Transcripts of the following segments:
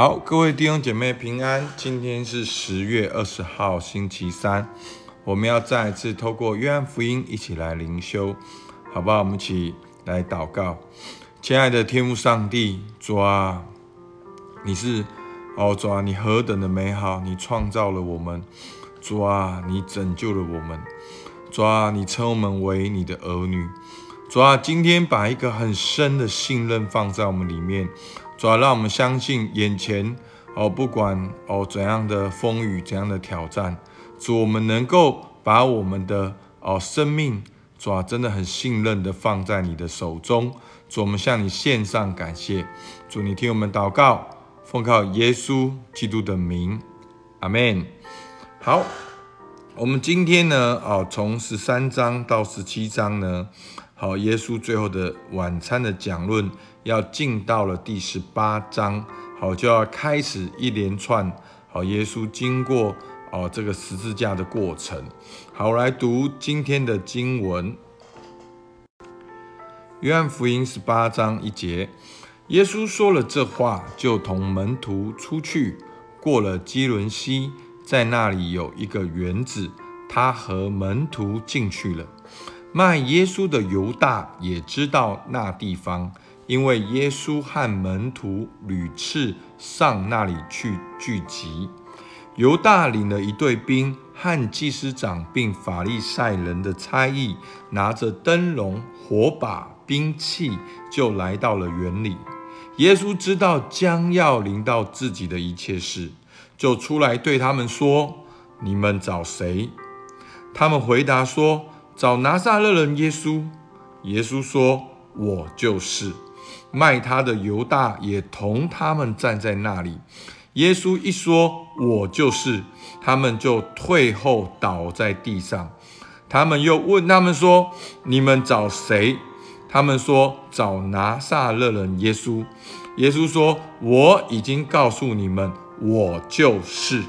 好，各位弟兄姐妹平安。今天是十月二十号，星期三。我们要再一次透过约翰福音一起来灵修，好不好？我们一起来祷告。亲爱的天父上帝，主啊，你是哦，主啊，你何等的美好！你创造了我们，主啊，你拯救了我们，主啊，你称我们为你的儿女，主啊，今天把一个很深的信任放在我们里面。主要让我们相信，眼前哦，不管哦怎样的风雨、怎样的挑战，主我们能够把我们的哦生命，主啊真的很信任的放在你的手中。主，我们向你献上感谢。主，你听我们祷告，奉靠耶稣基督的名，阿门。好，我们今天呢，哦，从十三章到十七章呢，好，耶稣最后的晚餐的讲论。要进到了第十八章，好就要开始一连串好耶稣经过哦这个十字架的过程。好，来读今天的经文，约翰福音十八章一节，耶稣说了这话，就同门徒出去，过了基伦西，在那里有一个园子，他和门徒进去了。卖耶稣的犹大也知道那地方。因为耶稣和门徒屡次上那里去聚集，犹大领了一队兵和祭司长并法利赛人的差役，拿着灯笼、火把、兵器，就来到了园里。耶稣知道将要临到自己的一切事，就出来对他们说：“你们找谁？”他们回答说：“找拿撒勒人耶稣。”耶稣说：“我就是。”卖他的犹大也同他们站在那里。耶稣一说：“我就是。”他们就退后倒在地上。他们又问他们说：“你们找谁？”他们说：“找拿撒勒人耶稣。”耶稣说：“我已经告诉你们，我就是。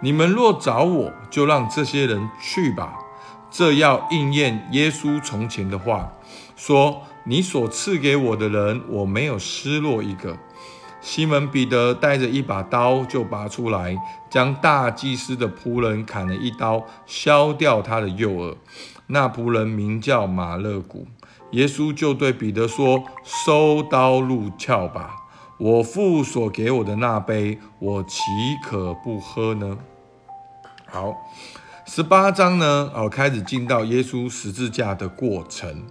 你们若找我，就让这些人去吧。”这要应验耶稣从前的话，说。你所赐给我的人，我没有失落一个。西门彼得带着一把刀就拔出来，将大祭司的仆人砍了一刀，削掉他的右耳。那仆人名叫马勒古。耶稣就对彼得说：“收刀入鞘吧。我父所给我的那杯，我岂可不喝呢？”好，十八章呢，哦，开始进到耶稣十字架的过程。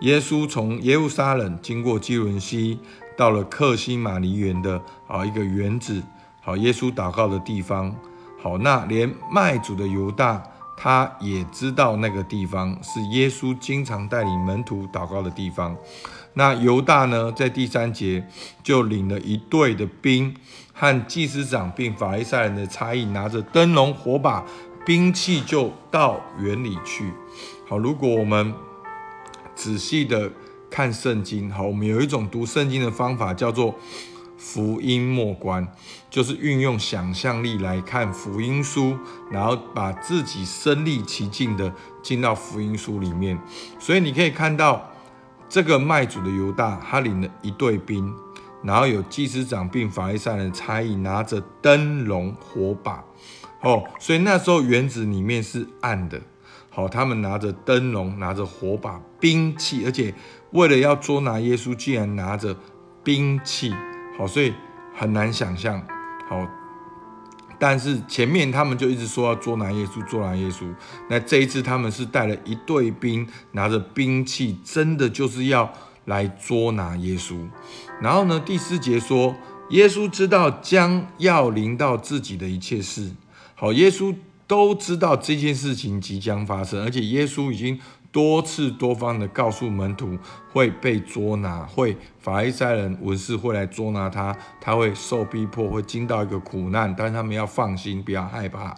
耶稣从耶路撒冷经过基伦西，到了克西马尼园的啊一个园子，好，耶稣祷告的地方。好，那连卖主的犹大，他也知道那个地方是耶稣经常带领门徒祷告的地方。那犹大呢，在第三节就领了一队的兵和祭司长并法利赛人的差役，拿着灯笼、火把、兵器，就到园里去。好，如果我们仔细的看圣经，好，我们有一种读圣经的方法，叫做福音默观，就是运用想象力来看福音书，然后把自己身历其境的进到福音书里面。所以你可以看到这个卖主的犹大，他领了一队兵，然后有祭司长并法利赛人差役拿着灯笼火把，哦，所以那时候园子里面是暗的。好，他们拿着灯笼，拿着火把、兵器，而且为了要捉拿耶稣，竟然拿着兵器。好，所以很难想象。好，但是前面他们就一直说要捉拿耶稣，捉拿耶稣。那这一次他们是带了一队兵，拿着兵器，真的就是要来捉拿耶稣。然后呢，第四节说，耶稣知道将要临到自己的一切事。好，耶稣。都知道这件事情即将发生，而且耶稣已经多次多方的告诉门徒会被捉拿，会法利赛人文士会来捉拿他，他会受逼迫，会经到一个苦难，但是他们要放心，不要害怕。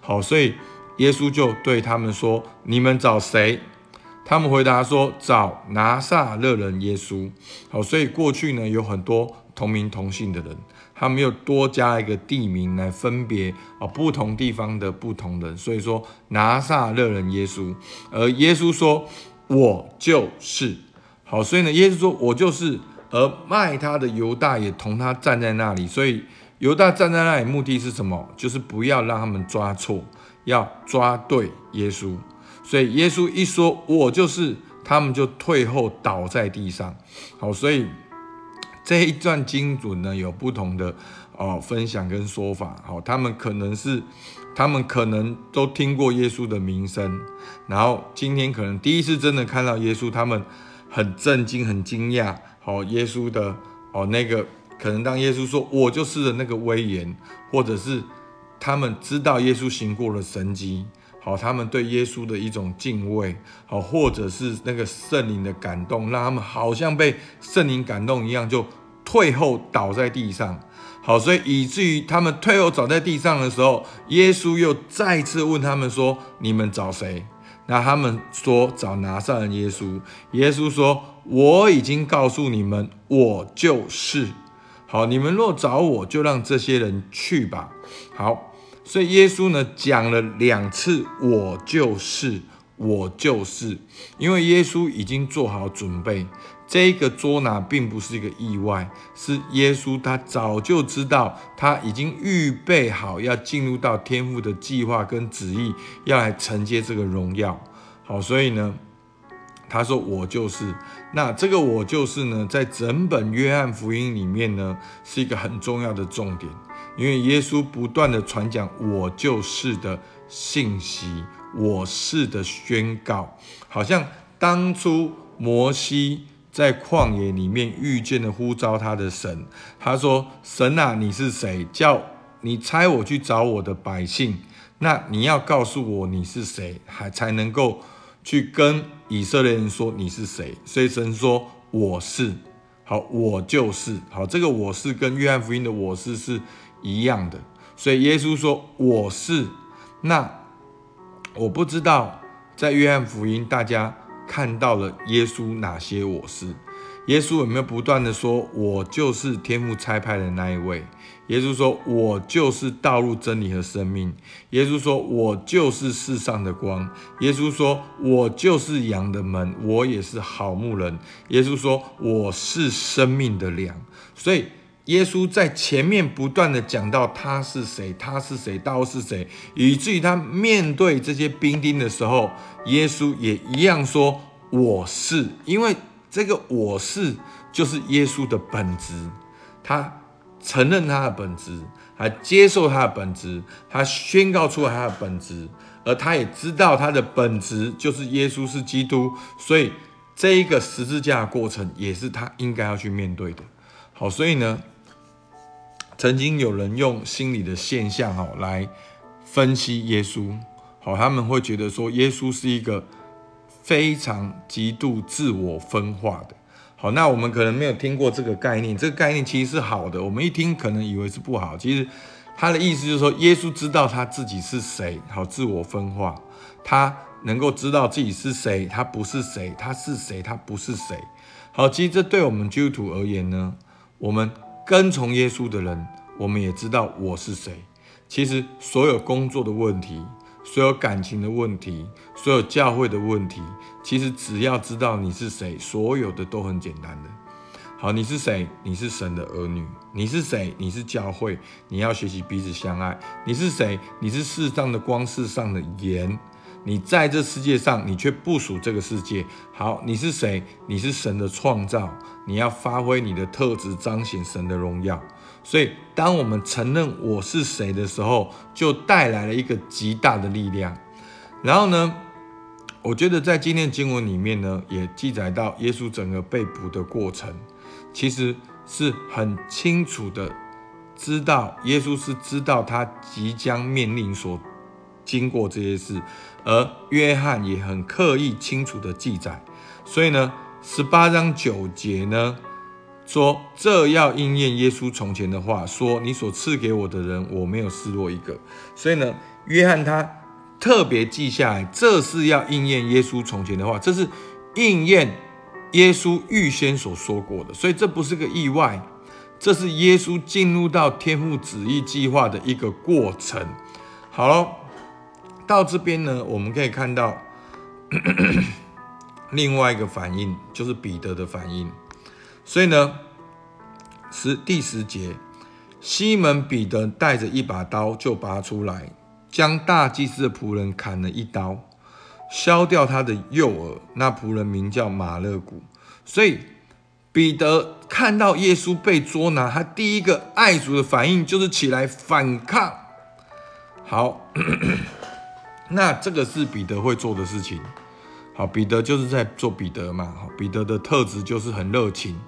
好，所以耶稣就对他们说：“你们找谁？”他们回答说：“找拿撒勒人耶稣。”好，所以过去呢有很多同名同姓的人。他们又多加一个地名来分别啊不同地方的不同人，所以说拿撒勒人耶稣，而耶稣说我就是好，所以呢耶稣说我就是，而卖他的犹大也同他站在那里，所以犹大站在那里，目的是什么？就是不要让他们抓错，要抓对耶稣。所以耶稣一说“我就是”，他们就退后倒在地上。好，所以这一段经文呢，有不同的哦分享跟说法。好，他们可能是，他们可能都听过耶稣的名声，然后今天可能第一次真的看到耶稣，他们很震惊、很惊讶。好，耶稣的哦那个。可能当耶稣说“我就是”的那个威严，或者是他们知道耶稣行过了神迹，好，他们对耶稣的一种敬畏，好，或者是那个圣灵的感动，让他们好像被圣灵感动一样，就退后倒在地上，好，所以以至于他们退后倒在地上的时候，耶稣又再次问他们说：“你们找谁？”那他们说：“找拿撒勒耶稣。”耶稣说：“我已经告诉你们，我就是。”好，你们若找我，就让这些人去吧。好，所以耶稣呢讲了两次，我就是，我就是，因为耶稣已经做好准备，这个捉拿并不是一个意外，是耶稣他早就知道，他已经预备好要进入到天父的计划跟旨意，要来承接这个荣耀。好，所以呢。他说：“我就是。”那这个“我就是”呢，在整本约翰福音里面呢，是一个很重要的重点，因为耶稣不断的传讲“我就是”的信息，“我是”的宣告，好像当初摩西在旷野里面遇见了呼召他的神，他说：“神啊，你是谁？叫你差我去找我的百姓？那你要告诉我你是谁，还才能够。”去跟以色列人说你是谁，所以神说我是，好，我就是好。这个我是跟约翰福音的我是是一样的，所以耶稣说我是。那我不知道在约翰福音大家看到了耶稣哪些我是。耶稣有没有不断的说：“我就是天父差派的那一位？”耶稣说：“我就是道路、真理和生命。”耶稣说：“我就是世上的光。”耶稣说：“我就是羊的门，我也是好牧人。”耶稣说：“我是生命的粮。”所以，耶稣在前面不断的讲到他是谁，他是谁，道是谁，以至于他面对这些兵丁的时候，耶稣也一样说：“我是。”因为这个我是就是耶稣的本质，他承认他的本质，还接受他的本质，他宣告出来他的本质，而他也知道他的本质就是耶稣是基督，所以这一个十字架的过程也是他应该要去面对的。好，所以呢，曾经有人用心理的现象哈来分析耶稣，好，他们会觉得说耶稣是一个。非常极度自我分化的，好，那我们可能没有听过这个概念，这个概念其实是好的，我们一听可能以为是不好，其实他的意思就是说，耶稣知道他自己是谁，好，自我分化，他能够知道自己是谁，他不是谁，他是谁，他不是谁，好，其实这对我们基督徒而言呢，我们跟从耶稣的人，我们也知道我是谁，其实所有工作的问题。所有感情的问题，所有教会的问题，其实只要知道你是谁，所有的都很简单的。好，你是谁？你是神的儿女。你是谁？你是教会。你要学习彼此相爱。你是谁？你是世上的光，世上的盐。你在这世界上，你却不属这个世界。好，你是谁？你是神的创造。你要发挥你的特质，彰显神的荣耀。所以，当我们承认我是谁的时候，就带来了一个极大的力量。然后呢，我觉得在今天的经文里面呢，也记载到耶稣整个被捕的过程，其实是很清楚的知道耶稣是知道他即将面临所经过这些事，而约翰也很刻意清楚的记载。所以呢，十八章九节呢。说这要应验耶稣从前的话，说你所赐给我的人，我没有失落一个。所以呢，约翰他特别记下来，这是要应验耶稣从前的话，这是应验耶稣预先所说过的。所以这不是个意外，这是耶稣进入到天父旨意计划的一个过程。好了，到这边呢，我们可以看到 另外一个反应，就是彼得的反应。所以呢，十第十节，西门彼得带着一把刀就拔出来，将大祭司的仆人砍了一刀，削掉他的右耳。那仆人名叫马勒古。所以彼得看到耶稣被捉拿，他第一个爱主的反应就是起来反抗。好，那这个是彼得会做的事情。好，彼得就是在做彼得嘛。好，彼得的特质就是很热情，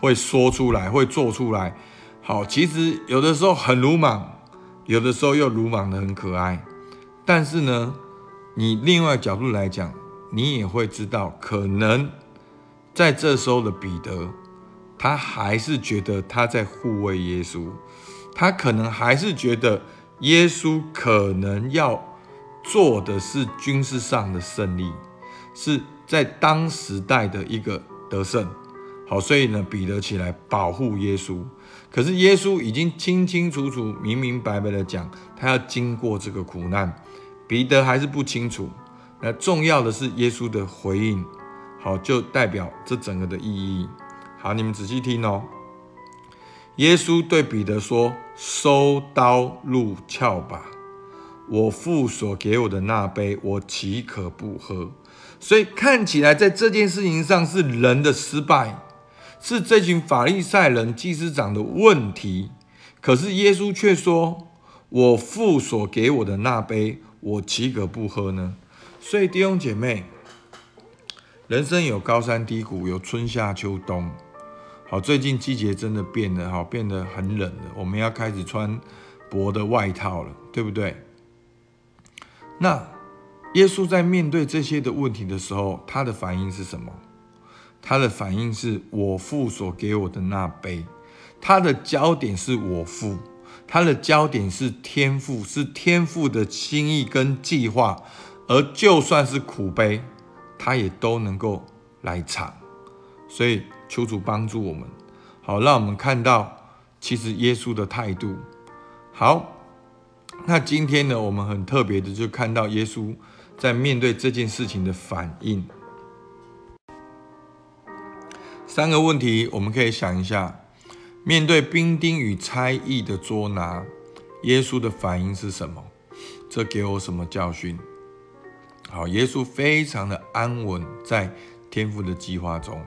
会说出来，会做出来。好，其实有的时候很鲁莽，有的时候又鲁莽的很可爱。但是呢，你另外角度来讲，你也会知道，可能在这时候的彼得，他还是觉得他在护卫耶稣，他可能还是觉得耶稣可能要做的是军事上的胜利。是在当时代的一个得胜，好，所以呢，彼得起来保护耶稣。可是耶稣已经清清楚楚、明明白白的讲，他要经过这个苦难，彼得还是不清楚。那重要的是耶稣的回应，好，就代表这整个的意义。好，你们仔细听哦。耶稣对彼得说：“收刀入鞘吧，我父所给我的那杯，我岂可不喝？”所以看起来，在这件事情上是人的失败，是这群法利赛人、祭司长的问题。可是耶稣却说：“我父所给我的那杯，我岂可不喝呢？”所以弟兄姐妹，人生有高山低谷，有春夏秋冬。好，最近季节真的变了，好，变得很冷了。我们要开始穿薄的外套了，对不对？那。耶稣在面对这些的问题的时候，他的反应是什么？他的反应是我父所给我的那杯。他的焦点是我父，他的焦点是天父，是天父的心意跟计划。而就算是苦杯，他也都能够来尝。所以求主帮助我们，好让我们看到其实耶稣的态度。好，那今天呢，我们很特别的就看到耶稣。在面对这件事情的反应，三个问题我们可以想一下：面对兵丁与差役的捉拿，耶稣的反应是什么？这给我什么教训？好，耶稣非常的安稳在天父的计划中。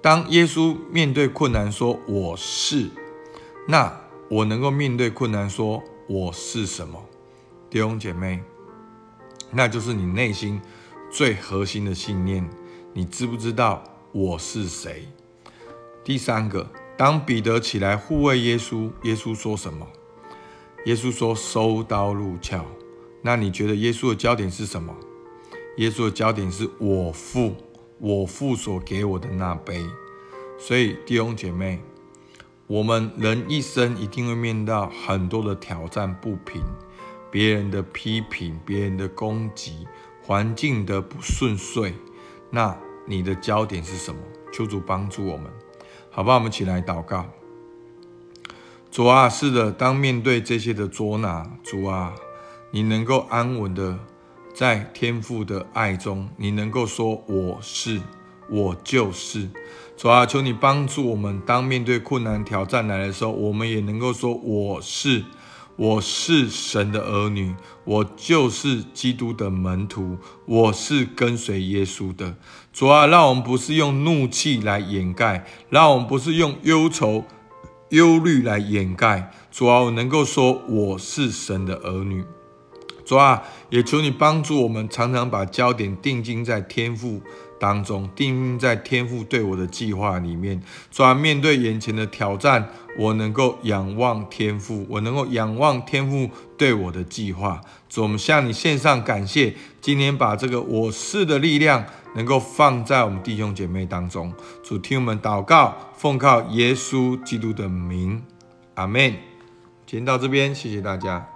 当耶稣面对困难说“我是”，那我能够面对困难说“我是什么”？弟兄姐妹。那就是你内心最核心的信念。你知不知道我是谁？第三个，当彼得起来护卫耶稣，耶稣说什么？耶稣说：“收刀入鞘。”那你觉得耶稣的焦点是什么？耶稣的焦点是我父，我父所给我的那杯。所以弟兄姐妹，我们人一生一定会面到很多的挑战不平。别人的批评，别人的攻击，环境的不顺遂，那你的焦点是什么？求主帮助我们，好吧？我们起来祷告。主啊，是的，当面对这些的捉拿，主啊，你能够安稳的在天父的爱中，你能够说我是，我就是。主啊，求你帮助我们，当面对困难挑战来的时候，我们也能够说我是。我是神的儿女，我就是基督的门徒，我是跟随耶稣的。主啊，让我们不是用怒气来掩盖，让我们不是用忧愁、忧虑来掩盖。主啊，我能够说我是神的儿女。主啊，也求你帮助我们，常常把焦点定睛在天赋。当中定在天父对我的计划里面，主，面对眼前的挑战，我能够仰望天父，我能够仰望天父对我的计划。主，我们向你献上感谢，今天把这个我是的力量能够放在我们弟兄姐妹当中。主，听我们祷告，奉靠耶稣基督的名，阿门。今天到这边，谢谢大家。